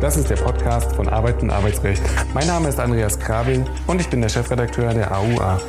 Das ist der Podcast von Arbeit und Arbeitsrecht. Mein Name ist Andreas Krabel und ich bin der Chefredakteur der AUA.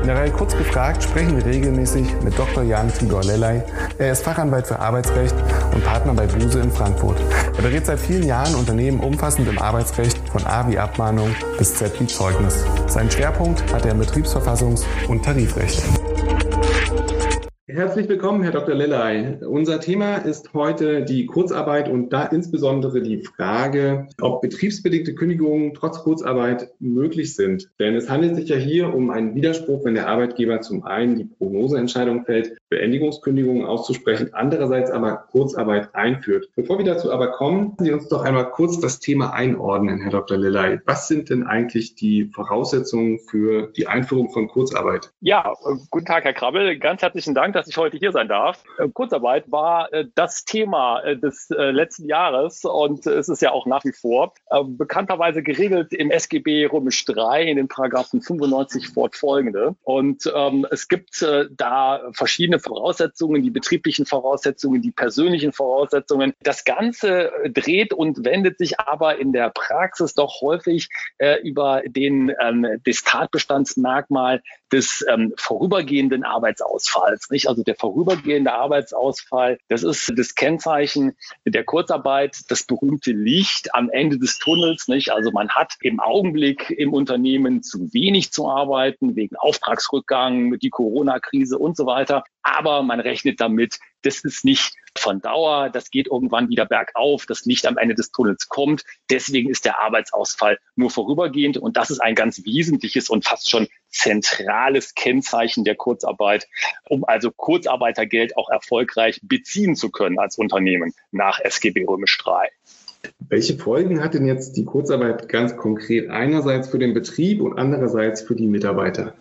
In der Reihe Kurz gefragt sprechen wir regelmäßig mit Dr. Jan Tibor Lellay. Er ist Fachanwalt für Arbeitsrecht und Partner bei Buse in Frankfurt. Er berät seit vielen Jahren Unternehmen umfassend im Arbeitsrecht von A wie Abmahnung bis Z wie Zeugnis. Seinen Schwerpunkt hat er im Betriebsverfassungs- und Tarifrecht. Herzlich willkommen, Herr Dr. Lellay. Unser Thema ist heute die Kurzarbeit und da insbesondere die Frage, ob betriebsbedingte Kündigungen trotz Kurzarbeit möglich sind. Denn es handelt sich ja hier um einen Widerspruch, wenn der Arbeitgeber zum einen die Prognoseentscheidung fällt, Beendigungskündigungen auszusprechen, andererseits aber Kurzarbeit einführt. Bevor wir dazu aber kommen, Sie uns doch einmal kurz das Thema einordnen, Herr Dr. Lellay. Was sind denn eigentlich die Voraussetzungen für die Einführung von Kurzarbeit? Ja, guten Tag, Herr Krabbel. Ganz herzlichen Dank, dass ich heute hier sein darf. Äh, Kurzarbeit war äh, das Thema äh, des letzten Jahres und es ist ja auch nach wie vor bekannterweise geregelt im SGB Römisch 3 in den Paragraphen 95 fortfolgende. Und ähm, es gibt da verschiedene Voraussetzungen, die betrieblichen Voraussetzungen, die persönlichen Voraussetzungen. Das Ganze dreht und wendet sich aber in der Praxis doch häufig äh, über den ähm, das Tatbestandsmerkmal des ähm, vorübergehenden Arbeitsausfalls. Nicht? Also der vorübergehende Arbeitsausfall, das ist das Kennzeichen der Kurzarbeit, das berühmte Licht am Ende des Tunnels. Nicht? Also man hat im Augenblick im Unternehmen zu wenig zu arbeiten wegen Auftragsrückgang, die Corona-Krise und so weiter. Aber man rechnet damit, das ist nicht von Dauer, das geht irgendwann wieder bergauf, das Licht am Ende des Tunnels kommt. Deswegen ist der Arbeitsausfall nur vorübergehend und das ist ein ganz wesentliches und fast schon zentrales Kennzeichen der Kurzarbeit, um also Kurzarbeitergeld auch erfolgreich beziehen zu können als Unternehmen nach SGB Römisch 3. Welche Folgen hat denn jetzt die Kurzarbeit ganz konkret einerseits für den Betrieb und andererseits für die Mitarbeiter?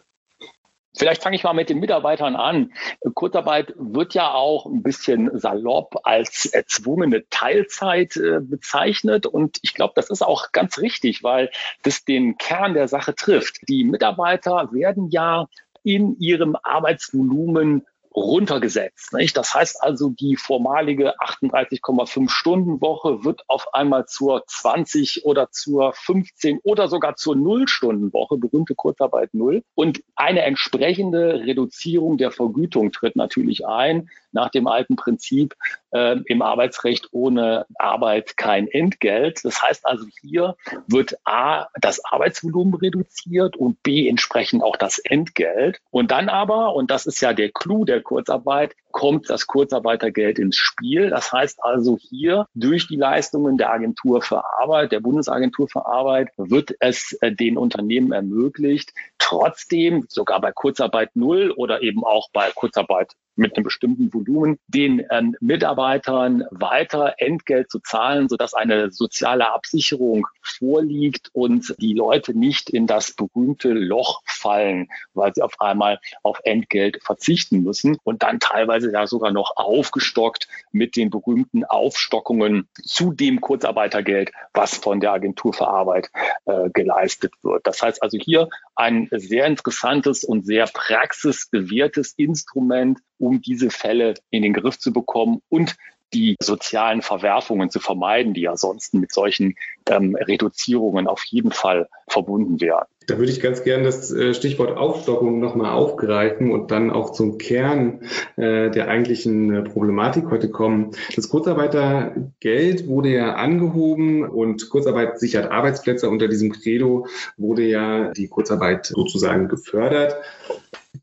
Vielleicht fange ich mal mit den Mitarbeitern an. Kurzarbeit wird ja auch ein bisschen salopp als erzwungene Teilzeit äh, bezeichnet. Und ich glaube, das ist auch ganz richtig, weil das den Kern der Sache trifft. Die Mitarbeiter werden ja in ihrem Arbeitsvolumen runtergesetzt. Nicht? Das heißt also, die formalige 38,5 Stunden Woche wird auf einmal zur 20 oder zur 15 oder sogar zur Null-Stunden-Woche, berühmte Kurzarbeit Null. Und eine entsprechende Reduzierung der Vergütung tritt natürlich ein nach dem alten Prinzip äh, im Arbeitsrecht ohne Arbeit kein Entgelt. Das heißt also, hier wird A, das Arbeitsvolumen reduziert und B, entsprechend auch das Entgelt. Und dann aber, und das ist ja der Clou der Kurzarbeit, kommt das Kurzarbeitergeld ins Spiel. Das heißt also hier durch die Leistungen der Agentur für Arbeit, der Bundesagentur für Arbeit, wird es äh, den Unternehmen ermöglicht, trotzdem sogar bei Kurzarbeit null oder eben auch bei Kurzarbeit mit einem bestimmten Volumen den ähm, Mitarbeitern weiter Entgelt zu zahlen, sodass eine soziale Absicherung vorliegt und die Leute nicht in das berühmte Loch fallen, weil sie auf einmal auf Entgelt verzichten müssen und dann teilweise ja sogar noch aufgestockt mit den berühmten Aufstockungen zu dem Kurzarbeitergeld, was von der Agentur für Arbeit äh, geleistet wird. Das heißt also hier ein sehr interessantes und sehr praxisbewährtes Instrument, um diese Fälle in den Griff zu bekommen und die sozialen Verwerfungen zu vermeiden, die ja sonst mit solchen ähm, Reduzierungen auf jeden Fall verbunden wären. Da würde ich ganz gern das äh, Stichwort Aufstockung nochmal aufgreifen und dann auch zum Kern äh, der eigentlichen äh, Problematik heute kommen. Das Kurzarbeitergeld wurde ja angehoben und Kurzarbeit sichert Arbeitsplätze. Unter diesem Credo wurde ja die Kurzarbeit sozusagen gefördert.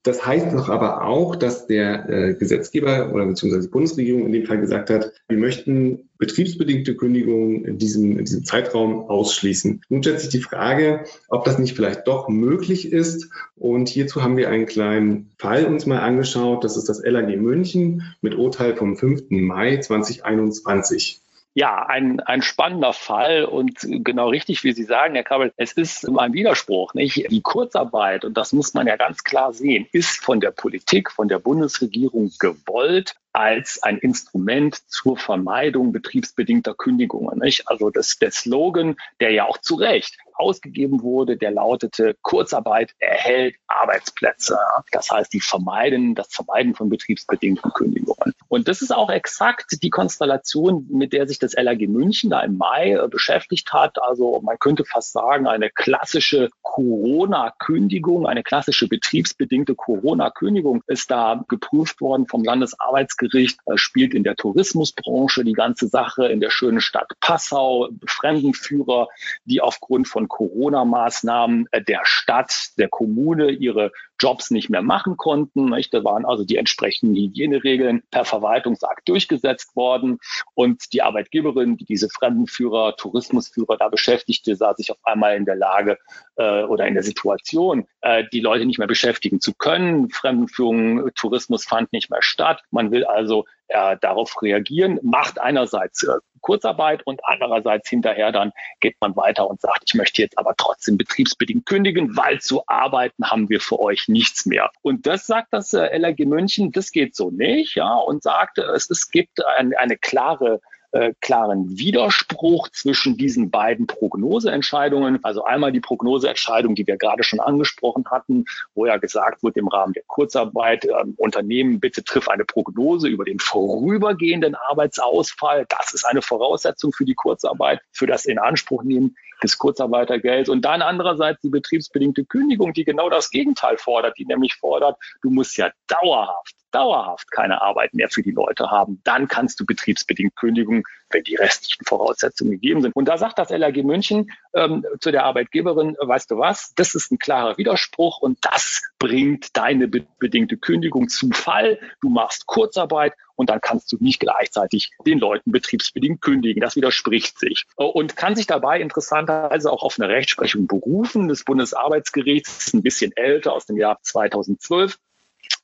Das heißt doch aber auch, dass der Gesetzgeber oder beziehungsweise die Bundesregierung in dem Fall gesagt hat, wir möchten betriebsbedingte Kündigungen in diesem, in diesem Zeitraum ausschließen. Nun stellt sich die Frage, ob das nicht vielleicht doch möglich ist. Und hierzu haben wir einen kleinen Fall uns mal angeschaut. Das ist das LAG München mit Urteil vom 5. Mai 2021. Ja, ein, ein spannender Fall und genau richtig, wie Sie sagen, Herr Kabel, es ist ein Widerspruch, nicht? Die Kurzarbeit, und das muss man ja ganz klar sehen, ist von der Politik, von der Bundesregierung gewollt als ein Instrument zur Vermeidung betriebsbedingter Kündigungen. Nicht? Also das, der Slogan, der ja auch zu Recht ausgegeben wurde, der lautete, Kurzarbeit erhält Arbeitsplätze. Das heißt, die vermeiden, das Vermeiden von betriebsbedingten Kündigungen. Und das ist auch exakt die Konstellation, mit der sich das LAG München da im Mai äh, beschäftigt hat. Also man könnte fast sagen, eine klassische Corona-Kündigung, eine klassische betriebsbedingte Corona-Kündigung ist da geprüft worden vom Landesarbeitsgericht, äh, spielt in der Tourismusbranche die ganze Sache, in der schönen Stadt Passau, Fremdenführer, die aufgrund von Corona-Maßnahmen äh, der Stadt, der Kommune ihre Jobs nicht mehr machen konnten. Nicht? Da waren also die entsprechenden Hygieneregeln per Verwaltungsakt durchgesetzt worden. Und die Arbeitgeberin, die diese Fremdenführer, Tourismusführer da beschäftigte, sah sich auf einmal in der Lage äh, oder in der Situation, äh, die Leute nicht mehr beschäftigen zu können. Fremdenführung, Tourismus fand nicht mehr statt. Man will also äh, darauf reagieren, macht einerseits äh, Kurzarbeit und andererseits hinterher dann geht man weiter und sagt, ich möchte jetzt aber trotzdem betriebsbedingt kündigen, weil zu arbeiten haben wir für euch nichts mehr. Und das sagt das äh, LRG München, das geht so nicht, ja, und sagt, es, es gibt ein, eine klare äh, klaren Widerspruch zwischen diesen beiden Prognoseentscheidungen. Also einmal die Prognoseentscheidung, die wir gerade schon angesprochen hatten, wo ja gesagt wird im Rahmen der Kurzarbeit, äh, Unternehmen bitte triff eine Prognose über den vorübergehenden Arbeitsausfall. Das ist eine Voraussetzung für die Kurzarbeit, für das Inanspruchnehmen des Kurzarbeitergelds. Und dann andererseits die betriebsbedingte Kündigung, die genau das Gegenteil fordert, die nämlich fordert, du musst ja dauerhaft dauerhaft keine Arbeit mehr für die Leute haben, dann kannst du betriebsbedingt kündigen, wenn die restlichen Voraussetzungen gegeben sind. Und da sagt das LAG München ähm, zu der Arbeitgeberin, weißt du was, das ist ein klarer Widerspruch und das bringt deine be bedingte Kündigung zu Fall. Du machst Kurzarbeit und dann kannst du nicht gleichzeitig den Leuten betriebsbedingt kündigen. Das widerspricht sich und kann sich dabei interessanterweise auch auf eine Rechtsprechung berufen des Bundesarbeitsgerichts, ein bisschen älter aus dem Jahr 2012.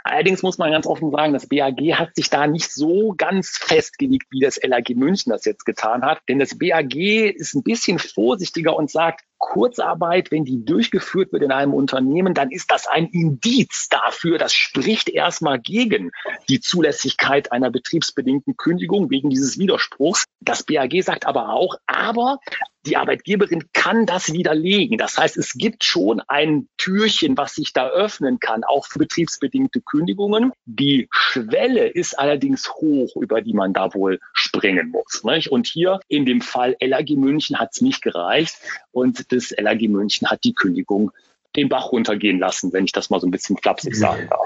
Allerdings muss man ganz offen sagen, das BAG hat sich da nicht so ganz festgelegt, wie das LAG München das jetzt getan hat. Denn das BAG ist ein bisschen vorsichtiger und sagt, Kurzarbeit, wenn die durchgeführt wird in einem Unternehmen, dann ist das ein Indiz dafür, das spricht erstmal gegen die Zulässigkeit einer betriebsbedingten Kündigung wegen dieses Widerspruchs. Das BAG sagt aber auch, aber die Arbeitgeberin kann das widerlegen. Das heißt, es gibt schon ein Türchen, was sich da öffnen kann, auch für betriebsbedingte Kündigungen. Die Schwelle ist allerdings hoch, über die man da wohl springen muss. Nicht? Und hier in dem Fall LAG München hat es nicht gereicht und das LAG München hat die Kündigung den Bach runtergehen lassen, wenn ich das mal so ein bisschen flapsig sagen darf.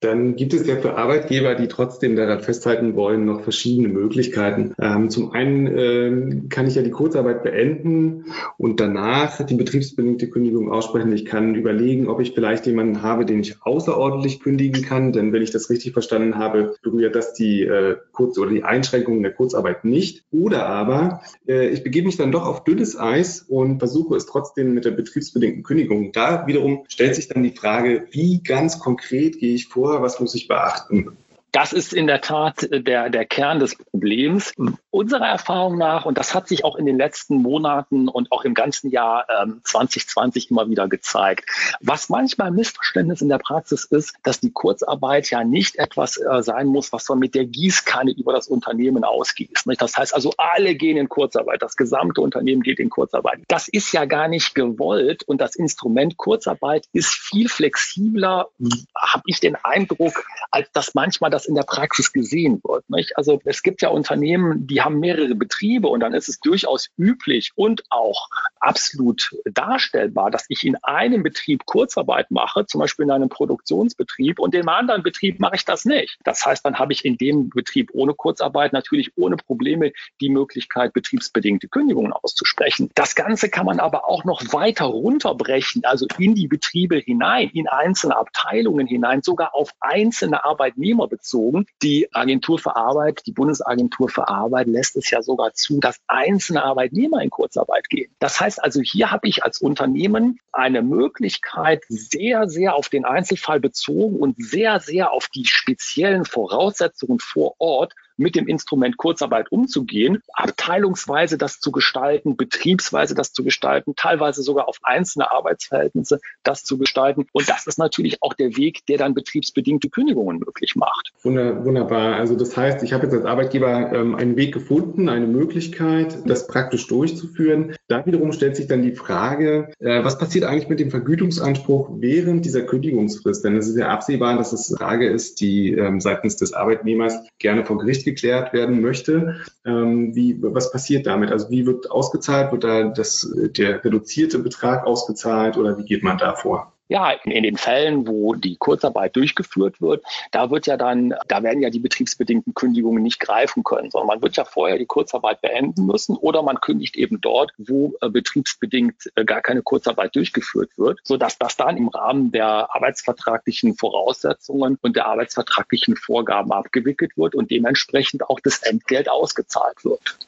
Dann gibt es ja für Arbeitgeber, die trotzdem daran festhalten wollen, noch verschiedene Möglichkeiten. Ähm, zum einen äh, kann ich ja die Kurzarbeit beenden und danach die betriebsbedingte Kündigung aussprechen. Ich kann überlegen, ob ich vielleicht jemanden habe, den ich außerordentlich kündigen kann, denn wenn ich das richtig verstanden habe, berührt das die äh, Kurz- oder die Einschränkungen der Kurzarbeit nicht. Oder aber äh, ich begebe mich dann doch auf dünnes Eis und versuche es trotzdem mit der betriebsbedingten Kündigung. Da wiederum stellt sich dann die Frage, wie ganz konkret gehe ich vor, was muss ich beachten? Das ist in der Tat der, der Kern des Problems. Unserer Erfahrung nach, und das hat sich auch in den letzten Monaten und auch im ganzen Jahr ähm, 2020 immer wieder gezeigt, was manchmal ein Missverständnis in der Praxis ist, dass die Kurzarbeit ja nicht etwas äh, sein muss, was man mit der Gießkanne über das Unternehmen ausgießt. Nicht? Das heißt also, alle gehen in Kurzarbeit, das gesamte Unternehmen geht in Kurzarbeit. Das ist ja gar nicht gewollt und das Instrument Kurzarbeit ist viel flexibler, habe ich den Eindruck, als dass manchmal das in der Praxis gesehen wird. Nicht? Also es gibt ja Unternehmen, die haben mehrere Betriebe und dann ist es durchaus üblich und auch absolut darstellbar, dass ich in einem Betrieb Kurzarbeit mache, zum Beispiel in einem Produktionsbetrieb und in einem anderen Betrieb mache ich das nicht. Das heißt, dann habe ich in dem Betrieb ohne Kurzarbeit natürlich ohne Probleme die Möglichkeit, betriebsbedingte Kündigungen auszusprechen. Das Ganze kann man aber auch noch weiter runterbrechen, also in die Betriebe hinein, in einzelne Abteilungen hinein, sogar auf einzelne Arbeitnehmer bezogen. Die Agentur für Arbeit, die Bundesagentur für Arbeit lässt es ja sogar zu, dass einzelne Arbeitnehmer in Kurzarbeit gehen. Das heißt also, hier habe ich als Unternehmen eine Möglichkeit, sehr, sehr auf den Einzelfall bezogen und sehr, sehr auf die speziellen Voraussetzungen vor Ort mit dem Instrument Kurzarbeit umzugehen, abteilungsweise das zu gestalten, betriebsweise das zu gestalten, teilweise sogar auf einzelne Arbeitsverhältnisse das zu gestalten. Und das ist natürlich auch der Weg, der dann betriebsbedingte Kündigungen möglich macht. Wunderbar. Also das heißt, ich habe jetzt als Arbeitgeber ähm, einen Weg gefunden, eine Möglichkeit, das praktisch durchzuführen. Da wiederum stellt sich dann die Frage, äh, was passiert eigentlich mit dem Vergütungsanspruch während dieser Kündigungsfrist? Denn es ist ja absehbar, dass es eine Frage ist, die ähm, seitens des Arbeitnehmers gerne vor Gericht geklärt werden möchte. Ähm, wie, was passiert damit? Also wie wird ausgezahlt? Wird da das, der reduzierte Betrag ausgezahlt oder wie geht man da vor? Ja, in den Fällen, wo die Kurzarbeit durchgeführt wird, da wird ja dann, da werden ja die betriebsbedingten Kündigungen nicht greifen können, sondern man wird ja vorher die Kurzarbeit beenden müssen oder man kündigt eben dort, wo äh, betriebsbedingt äh, gar keine Kurzarbeit durchgeführt wird, sodass das dann im Rahmen der arbeitsvertraglichen Voraussetzungen und der arbeitsvertraglichen Vorgaben abgewickelt wird und dementsprechend auch das Entgelt ausgezahlt wird.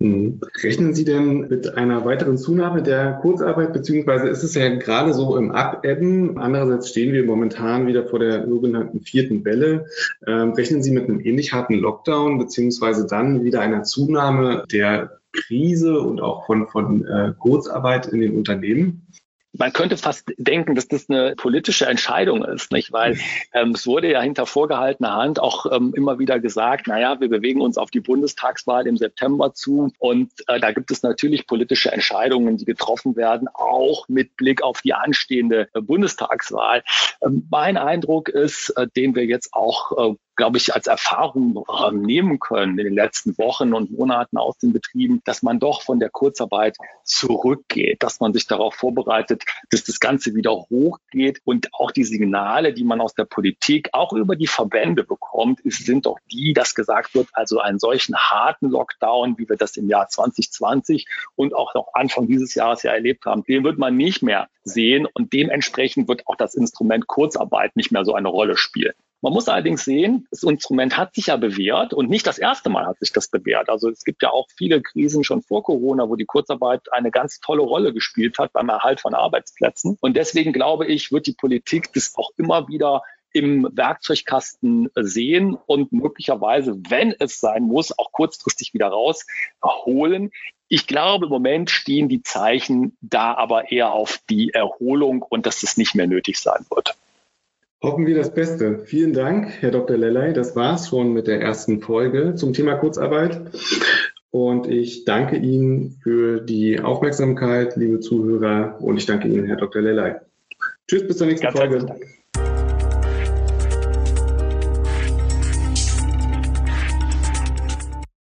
Hm. Rechnen Sie denn mit einer weiteren Zunahme der Kurzarbeit, beziehungsweise ist es ja gerade so im Abebben? Andererseits stehen wir momentan wieder vor der sogenannten vierten Welle. Ähm, rechnen Sie mit einem ähnlich harten Lockdown, beziehungsweise dann wieder einer Zunahme der Krise und auch von, von äh, Kurzarbeit in den Unternehmen? Man könnte fast denken, dass das eine politische Entscheidung ist, nicht? Weil ähm, es wurde ja hinter vorgehaltener Hand auch ähm, immer wieder gesagt, naja, wir bewegen uns auf die Bundestagswahl im September zu und äh, da gibt es natürlich politische Entscheidungen, die getroffen werden, auch mit Blick auf die anstehende äh, Bundestagswahl. Ähm, mein Eindruck ist, äh, den wir jetzt auch äh, glaube ich, als Erfahrung nehmen können in den letzten Wochen und Monaten aus den Betrieben, dass man doch von der Kurzarbeit zurückgeht, dass man sich darauf vorbereitet, dass das Ganze wieder hochgeht und auch die Signale, die man aus der Politik, auch über die Verbände bekommt, sind doch die, dass gesagt wird, also einen solchen harten Lockdown, wie wir das im Jahr 2020 und auch noch Anfang dieses Jahres ja erlebt haben, den wird man nicht mehr sehen und dementsprechend wird auch das Instrument Kurzarbeit nicht mehr so eine Rolle spielen. Man muss allerdings sehen, das Instrument hat sich ja bewährt und nicht das erste Mal hat sich das bewährt. Also es gibt ja auch viele Krisen schon vor Corona, wo die Kurzarbeit eine ganz tolle Rolle gespielt hat beim Erhalt von Arbeitsplätzen. Und deswegen glaube ich, wird die Politik das auch immer wieder im Werkzeugkasten sehen und möglicherweise, wenn es sein muss, auch kurzfristig wieder rausholen. Ich glaube, im Moment stehen die Zeichen da aber eher auf die Erholung und dass es nicht mehr nötig sein wird. Hoffen wir das Beste. Vielen Dank, Herr Dr. Lellay. Das war's schon mit der ersten Folge zum Thema Kurzarbeit. Und ich danke Ihnen für die Aufmerksamkeit, liebe Zuhörer. Und ich danke Ihnen, Herr Dr. Lellay. Tschüss, bis zur nächsten Ganz Folge.